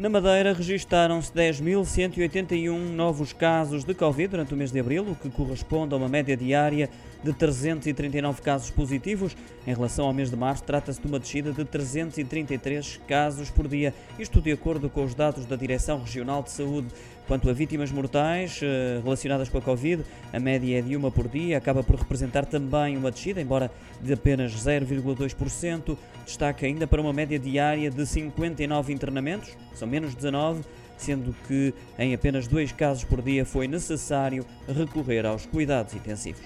Na Madeira registaram-se 10.181 novos casos de Covid durante o mês de abril, o que corresponde a uma média diária de 339 casos positivos. Em relação ao mês de março, trata-se de uma descida de 333 casos por dia, isto de acordo com os dados da Direção Regional de Saúde. Quanto a vítimas mortais eh, relacionadas com a Covid, a média é de uma por dia, acaba por representar também uma descida, embora de apenas 0,2%. Destaca ainda para uma média diária de 59 internamentos, são menos 19, sendo que em apenas dois casos por dia foi necessário recorrer aos cuidados intensivos.